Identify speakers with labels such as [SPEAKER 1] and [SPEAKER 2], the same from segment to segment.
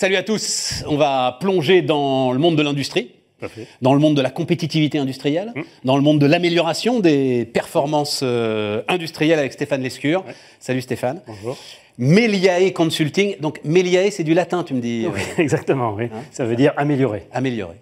[SPEAKER 1] salut à tous. On va plonger dans le monde de l'industrie, dans le monde de la compétitivité industrielle,
[SPEAKER 2] Mmh.
[SPEAKER 1] dans le monde de l'amélioration des performances euh, industrielles avec Stéphane Lescure. Salut Stéphane.
[SPEAKER 2] Bonjour.
[SPEAKER 1] Meliae Consulting. Donc Meliae, c'est du latin, tu me dis. euh,
[SPEAKER 2] Exactement, oui. Ça veut dire améliorer.
[SPEAKER 1] Améliorer.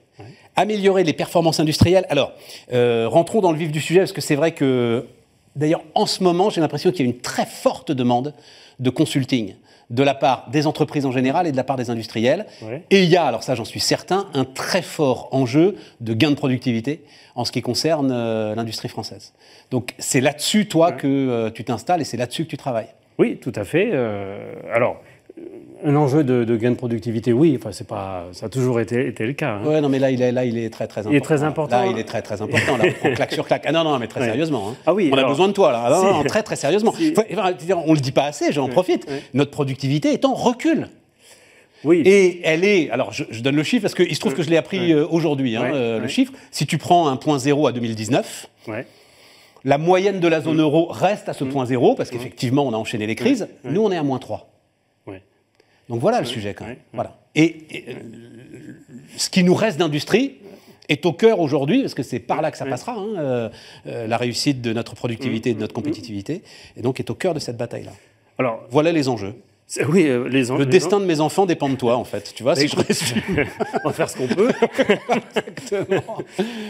[SPEAKER 1] Améliorer les performances industrielles. Alors, euh, rentrons dans le vif du sujet, parce que c'est vrai que, d'ailleurs, en ce moment, j'ai l'impression qu'il y a une très forte demande de consulting de la part des entreprises en général et de la part des industriels.
[SPEAKER 2] Ouais.
[SPEAKER 1] Et il y a, alors ça j'en suis certain, un très fort enjeu de gain de productivité en ce qui concerne euh, l'industrie française. Donc c'est là-dessus, toi, que euh, tu t'installes et c'est là-dessus que tu travailles.
[SPEAKER 2] Oui, tout à fait. Euh, alors, un enjeu de, de gain de productivité, oui. Enfin, c'est pas, ça a toujours été, été le cas. hein.
[SPEAKER 1] Ouais, non, mais là, il est, là, il est très, très important.
[SPEAKER 2] Il est très important.
[SPEAKER 1] Là, il est très, très important. Là, on claque sur claque. Ah non, non, mais très
[SPEAKER 2] Ouais.
[SPEAKER 1] sérieusement. hein.
[SPEAKER 2] Ah oui,
[SPEAKER 1] On a besoin de toi, là. Ah non,
[SPEAKER 2] Si.
[SPEAKER 1] non, très, très sérieusement.
[SPEAKER 2] Si.
[SPEAKER 1] Faut- on le dit pas assez, j'en profite.
[SPEAKER 2] ouais.
[SPEAKER 1] Notre productivité est en recul.
[SPEAKER 2] Oui.
[SPEAKER 1] Et elle est, alors je, je donne le chiffre parce qu'il se trouve que je l'ai appris euh, aujourd'hui, hein, euh, le chiffre. Si tu prends un point zéro à 2019,
[SPEAKER 2] Ouais.
[SPEAKER 1] la moyenne de la zone euro reste à ce point zéro parce qu'effectivement on a enchaîné les crises. Nous on est à moins 3. Donc voilà le sujet quand même. Voilà. Et, et, ce qui nous reste d'industrie est au cœur aujourd'hui, parce que c'est par là que ça passera, hein, euh, euh, la réussite de notre productivité et de notre compétitivité, et donc est au cœur de cette bataille-là.
[SPEAKER 2] Alors,
[SPEAKER 1] Voilà les enjeux.
[SPEAKER 2] Oui, euh, les
[SPEAKER 1] Le
[SPEAKER 2] les
[SPEAKER 1] destin de mes enfants dépend de toi, en fait. Tu vois, si je résume.
[SPEAKER 2] on va faire ce qu'on peut.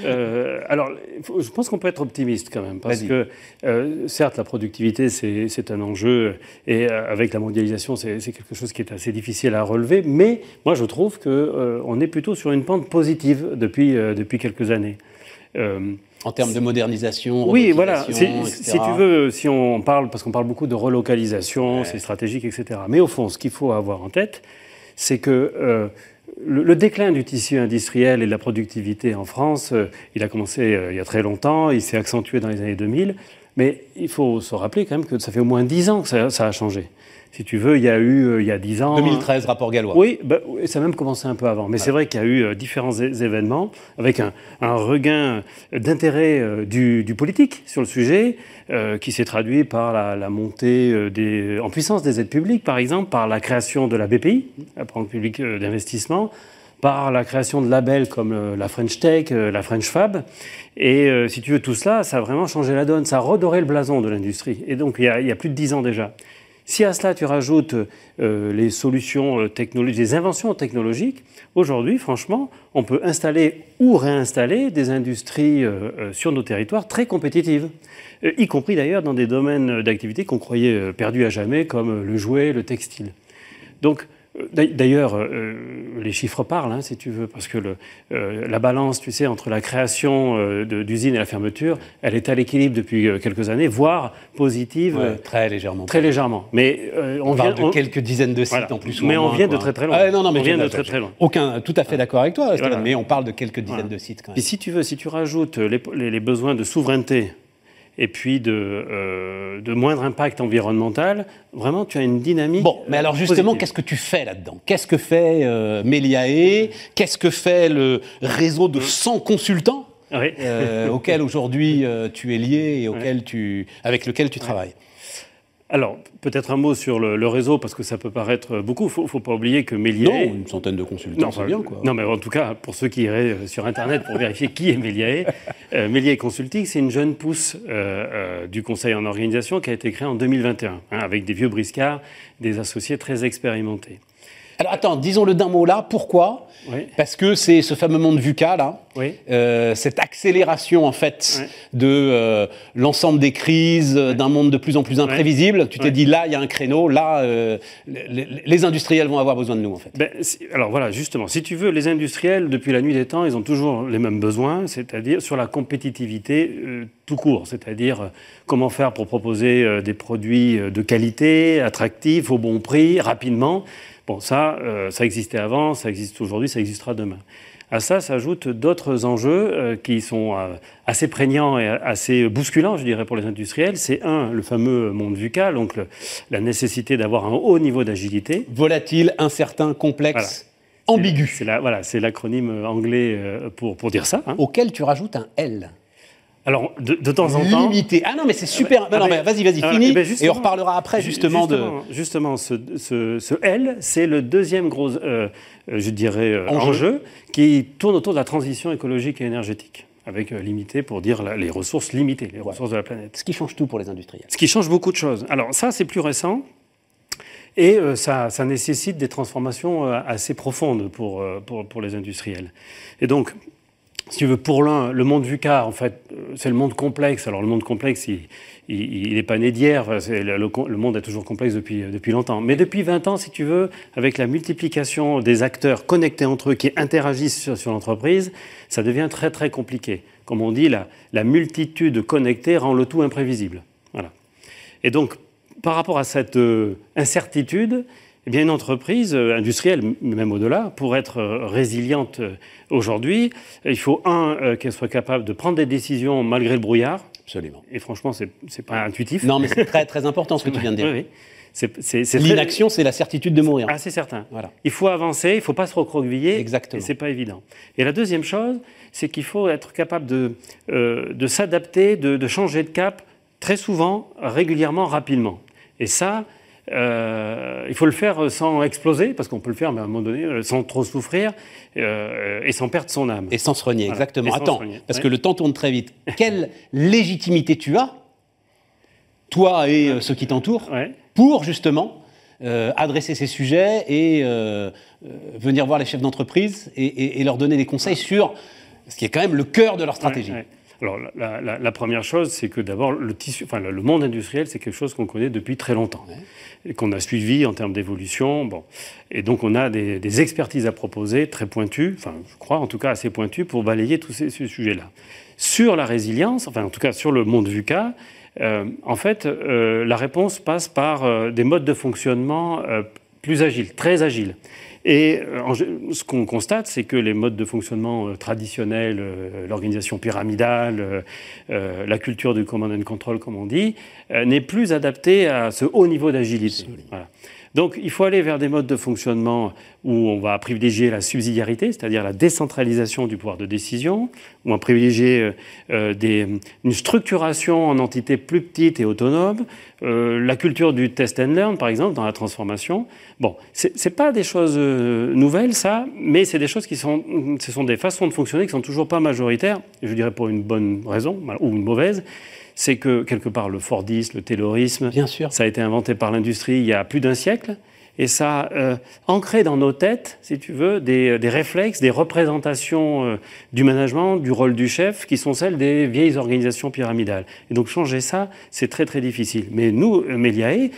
[SPEAKER 2] Euh, alors, faut- je pense qu'on peut être optimiste quand même, parce que euh, certes, la productivité, c'est un enjeu, et avec la mondialisation, c'est quelque chose qui est assez difficile à relever, mais moi, je trouve qu'on est plutôt sur une pente positive depuis, depuis quelques années. Euh,
[SPEAKER 1] En termes de modernisation,
[SPEAKER 2] oui, voilà. Si tu veux, si on parle, parce qu'on parle beaucoup de relocalisation, c'est stratégique, etc. Mais au fond, ce qu'il faut avoir en tête, c'est que euh, le, le déclin du tissu industriel et de la productivité en France, euh, il a commencé euh, il y a très longtemps, il s'est accentué dans les années 2000, mais il faut se rappeler quand même que ça fait au moins 10 ans que ça, ça a changé. Si tu veux, il y a eu, euh, il y a 10 ans...
[SPEAKER 1] 2013, rapport gallois.
[SPEAKER 2] Oui, bah, oui, ça a même commencé un peu avant. Mais c'est vrai qu'il y a eu euh, différents événements avec un, un regain d'intérêt euh, du, du politique sur le sujet, euh, qui s'est traduit par la, la montée des, en puissance des aides publiques, par exemple, par la création de la BPI, la Banque publique d'investissement, par la création de labels comme la French Tech, la French Fab. Et euh, si tu veux, tout cela, ça a vraiment changé la donne, ça a redoré le blason de l'industrie. Et donc, il y, a, il y a plus de dix ans déjà. Si à cela tu rajoutes euh, les solutions euh, technologiques, les inventions technologiques, aujourd'hui, franchement, on peut installer ou réinstaller des industries euh, sur nos territoires très compétitives, y compris d'ailleurs dans des domaines d'activité qu'on croyait perdus à jamais, comme le jouet, le textile. D'ailleurs, euh, les chiffres parlent, hein, si tu veux, parce que le, euh, la balance, tu sais, entre la création euh, d'usines et la fermeture, elle est à l'équilibre depuis euh, quelques années, voire positive
[SPEAKER 1] Ouais,
[SPEAKER 2] euh,
[SPEAKER 1] très légèrement.
[SPEAKER 2] très légèrement. Mais euh, on,
[SPEAKER 1] On parle
[SPEAKER 2] vient,
[SPEAKER 1] de
[SPEAKER 2] on-
[SPEAKER 1] quelques dizaines de sites
[SPEAKER 2] Voilà.
[SPEAKER 1] en plus.
[SPEAKER 2] Mais on
[SPEAKER 1] moins,
[SPEAKER 2] vient de très, très loin.
[SPEAKER 1] Ah, non, non, mais
[SPEAKER 2] On vient de très, très loin.
[SPEAKER 1] Aucun, tout à fait d'accord avec toi, Stéphane,
[SPEAKER 2] voilà.
[SPEAKER 1] mais on parle de quelques dizaines
[SPEAKER 2] Voilà.
[SPEAKER 1] de sites quand même.
[SPEAKER 2] Et si tu veux, si tu rajoutes les, les- les besoins de souveraineté et puis de, euh, de moindre impact environnemental, vraiment, tu as une dynamique.
[SPEAKER 1] Bon, mais alors
[SPEAKER 2] euh,
[SPEAKER 1] justement, qu'est-ce que tu fais là-dedans? Qu'est-ce que fait euh, Meliae Qu'est-ce que fait le réseau de 100 consultants
[SPEAKER 2] Oui.
[SPEAKER 1] euh, auquel aujourd'hui tu es lié et auquel tu, avec lequel tu travailles?
[SPEAKER 2] Alors, peut-être un mot sur le, le réseau, parce que ça peut paraître beaucoup. Il ne faut, faut pas oublier que Méliès.
[SPEAKER 1] Non, une centaine de consultants, c'est
[SPEAKER 2] enfin,
[SPEAKER 1] bien quoi.
[SPEAKER 2] Non, mais en tout cas, pour ceux qui iraient euh, sur Internet pour vérifier qui est Méliae, euh, Méliae Consulting, c'est une jeune pousse euh, euh, du conseil en organisation qui a été créée en 2021, hein, avec des vieux briscards, des associés très expérimentés.
[SPEAKER 1] Alors attends, disons-le d'un mot là, pourquoi?
[SPEAKER 2] Oui.
[SPEAKER 1] Parce que c'est ce fameux monde VUCA là,
[SPEAKER 2] Oui.
[SPEAKER 1] euh, cette accélération en fait de euh, l'ensemble des crises, euh, d'un monde de plus en plus imprévisible. Tu t'es dit là, il y a un créneau, là, euh, les, les industriels vont avoir besoin de nous en fait.
[SPEAKER 2] Ben, si- alors voilà, justement, si tu veux, les industriels, depuis la nuit des temps, ils ont toujours les mêmes besoins, c'est-à-dire sur la compétitivité euh, tout court, c'est-à-dire comment faire pour proposer euh, des produits de qualité, attractifs, au bon prix, rapidement. Bon, ça, euh, ça existait avant, ça existe aujourd'hui, ça existera demain. À ça s'ajoutent d'autres enjeux euh, qui sont euh, assez prégnants et assez bousculants, je dirais, pour les industriels. C'est un, le fameux monde VUCA, donc le- la nécessité d'avoir un haut niveau d'agilité.
[SPEAKER 1] Volatile, incertain, complexe, ambigu,
[SPEAKER 2] C'est la- voilà, c'est l'acronyme anglais pour, pour dire ça. hein.
[SPEAKER 1] auquel tu rajoutes un L.
[SPEAKER 2] alors, de, temps en temps.
[SPEAKER 1] Limité. Ah non, mais c'est super. non, mais vas-y, vas-y, fini. et on reparlera après, justement,
[SPEAKER 2] de. Justement, ce, ce, L, c'est le deuxième gros, euh, je dirais, euh, enjeu. qui tourne autour de la transition écologique et énergétique. Avec euh, limité pour dire les ressources limitées, les ressources de la planète.
[SPEAKER 1] Ce qui change tout pour les industriels.
[SPEAKER 2] Ce qui change beaucoup de choses. Alors, ça, c'est plus récent. Et ça, ça, nécessite des transformations assez profondes pour, pour, pour les industriels. Et donc, si tu veux, pour l'un, le monde VUCA, en fait, c'est le monde complexe. Alors, le monde complexe, il n'est pas né d'hier. Le, monde est toujours complexe depuis, depuis longtemps. Mais depuis 20 ans, si tu veux, avec la multiplication des acteurs connectés entre eux qui interagissent sur, l'entreprise, ça devient très, très compliqué. Comme on dit, la, la multitude connectée rend le tout imprévisible. Voilà. Et donc, par rapport à cette euh, incertitude, eh bien, une entreprise euh, industrielle, même au-delà, pour être euh, résiliente euh, aujourd'hui, il faut, un, qu'elle soit capable de prendre des décisions malgré le brouillard.
[SPEAKER 1] Absolument.
[SPEAKER 2] Et franchement, ce n'est pas intuitif.
[SPEAKER 1] Non, mais c'est très, très important ce que tu viens de dire. oui, L'inaction, c'est la certitude de mourir.
[SPEAKER 2] Ah, c'est certain. Voilà. Il faut avancer, il ne faut pas se recroqueviller.
[SPEAKER 1] Exactement.
[SPEAKER 2] Et ce n'est pas évident. Et la deuxième chose, c'est qu'il faut être capable de, de s'adapter, de, de changer de cap très souvent, régulièrement, rapidement. Et ça, euh, il faut le faire sans exploser, parce qu'on peut le faire, mais à un moment donné, euh, sans trop souffrir euh, et sans perdre son âme.
[SPEAKER 1] Et sans se renier, exactement. Attends, parce que le temps tourne très vite. Quelle légitimité tu as, toi et ceux qui t'entourent, pour justement adresser ces sujets et venir voir les chefs d'entreprise et, leur donner des conseils sur ce qui est quand même le cœur de leur stratégie
[SPEAKER 2] alors, la, première chose, c'est que d'abord, le, tissu, enfin, le monde industriel, c'est quelque chose qu'on connaît depuis très longtemps qu'on a suivi en termes d'évolution. Bon. Et donc, on a des, expertises à proposer très pointues, enfin, je crois en tout cas assez pointues, pour balayer tous ces, sujets-là. Sur la résilience, enfin, en tout cas sur le monde VUCA, euh, en fait, euh, la réponse passe par euh, des modes de fonctionnement plus agiles, très agiles. Et euh, ce qu'on constate, c'est que les modes de fonctionnement euh, traditionnels, euh, l'organisation pyramidale, la culture du command and control, comme on dit, n'est plus adaptée à ce haut niveau d'agilité. Donc il faut aller vers des modes de fonctionnement où on va privilégier la subsidiarité, c'est-à-dire la décentralisation du pouvoir de décision, où on va privilégier euh, euh, une structuration en entités plus petites et autonomes, euh, la culture du test and learn, par exemple, dans la transformation. Bon, ce n'est pas des choses nouvelles, ça, mais c'est des choses qui sont, ce sont des façons de fonctionner qui sont toujours pas majoritaires, je dirais pour une bonne raison, ou une mauvaise c'est que quelque part le Fordisme, le Taylorisme,
[SPEAKER 1] Bien sûr.
[SPEAKER 2] ça a été inventé par l'industrie il y a plus d'un siècle. Et ça a euh, ancré dans nos têtes, si tu veux, des, réflexes, des représentations euh, du management, du rôle du chef, qui sont celles des vieilles organisations pyramidales. Et donc changer ça, c'est très très difficile. Mais nous, Meliae,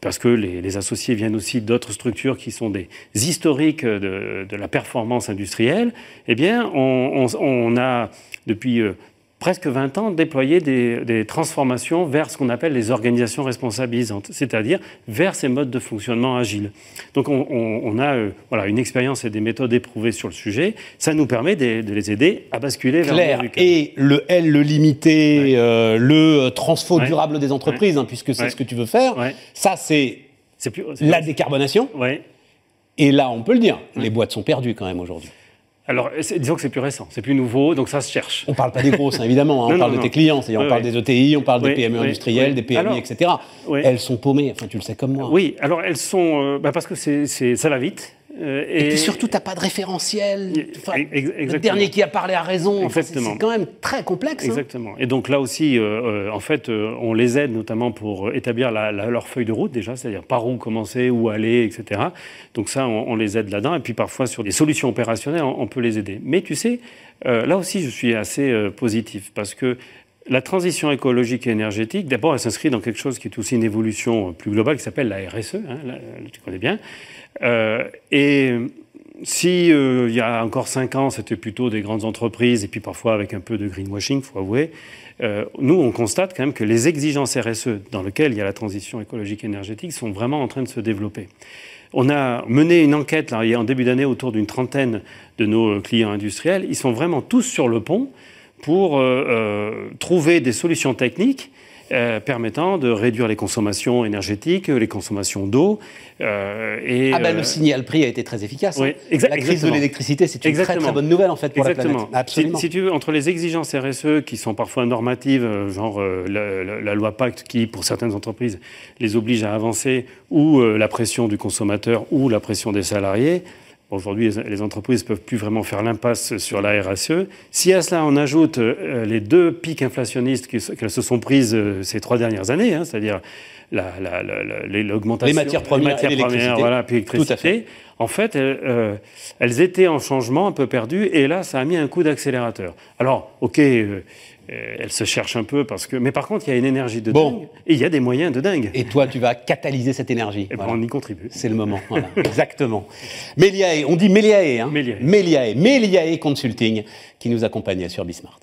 [SPEAKER 2] parce que les, associés viennent aussi d'autres structures qui sont des historiques de, la performance industrielle, eh bien, on, a depuis euh, presque 20 ans, déployer des, transformations vers ce qu'on appelle les organisations responsabilisantes, c'est-à-dire vers ces modes de fonctionnement agiles. Donc on, a euh, voilà, une expérience et des méthodes éprouvées sur le sujet. Ça nous permet de, les aider à basculer
[SPEAKER 1] vers
[SPEAKER 2] le
[SPEAKER 1] Et le L, le limité, euh, le transfo durable des entreprises, hein, puisque c'est ce que tu veux faire, ça c'est la décarbonation. Et là, on peut le dire, les boîtes sont perdues quand même aujourd'hui.
[SPEAKER 2] Alors, disons que c'est plus récent, c'est plus nouveau, donc ça se cherche.
[SPEAKER 1] On ne parle pas des grosses, hein, évidemment, hein. on parle de tes clients, c'est-à-dire on parle des ETI, on parle des PME industrielles, des PMI, etc. Elles sont paumées, enfin tu le sais comme moi.
[SPEAKER 2] Oui, alors elles sont, euh, bah, parce que c'est, ça va vite,
[SPEAKER 1] euh, et, puis surtout, tu n'as pas de référentiel. le dernier qui a parlé a raison. c'est quand même très complexe.
[SPEAKER 2] Hein. Exactement. Et donc là aussi, euh, en fait, on les aide notamment pour établir leur feuille de route déjà, c'est-à-dire par où commencer, où aller, etc. Donc ça, on, les aide là-dedans. Et puis parfois, sur des solutions opérationnelles, on, peut les aider. Mais tu sais, là aussi, je suis assez positif parce que la transition écologique et énergétique, d'abord, elle s'inscrit dans quelque chose qui est aussi une évolution plus globale qui s'appelle la RSE, hein, tu connais bien. Euh, et si euh, il y a encore cinq ans, c'était plutôt des grandes entreprises et puis parfois avec un peu de greenwashing, faut avouer, euh, nous on constate quand même que les exigences RSE dans lesquelles il y a la transition écologique et énergétique sont vraiment en train de se développer. On a mené une enquête là, en début d'année autour d'une trentaine de nos clients industriels. Ils sont vraiment tous sur le pont pour euh, trouver des solutions techniques euh, permettant de réduire les consommations énergétiques, les consommations d'eau.
[SPEAKER 1] Euh, et, ah ben, le signal prix a été très efficace.
[SPEAKER 2] Oui,
[SPEAKER 1] hein. La crise de l'électricité, c'est une très très bonne nouvelle en fait pour
[SPEAKER 2] exactement.
[SPEAKER 1] la planète. Absolument.
[SPEAKER 2] Si, tu veux, entre les exigences RSE qui sont parfois normatives, genre la, loi Pacte qui, pour certaines entreprises, les oblige à avancer, ou la pression du consommateur, ou la pression des salariés, Aujourd'hui, les entreprises ne peuvent plus vraiment faire l'impasse sur la RSE. Si à cela on ajoute euh, les deux pics inflationnistes qu'elles se sont prises euh, ces trois dernières années, hein, c'est-à-dire l'augmentation
[SPEAKER 1] les matières premières,
[SPEAKER 2] les matières premières voilà, puis l'électricité, en fait, euh, elles, étaient en changement, un peu perdues, et là, ça a mis un coup d'accélérateur. Alors, ok, euh, elle se cherche un peu parce que. Mais par contre, il y a une énergie de dingue et il y a des moyens de dingue.
[SPEAKER 1] Et toi, tu vas catalyser cette énergie.
[SPEAKER 2] Et ben, on y contribue.
[SPEAKER 1] C'est le moment. Exactement. Méliae, on dit Méliae, hein
[SPEAKER 2] Méliae.
[SPEAKER 1] Méliae. Méliae Consulting qui nous accompagnait sur Bismart.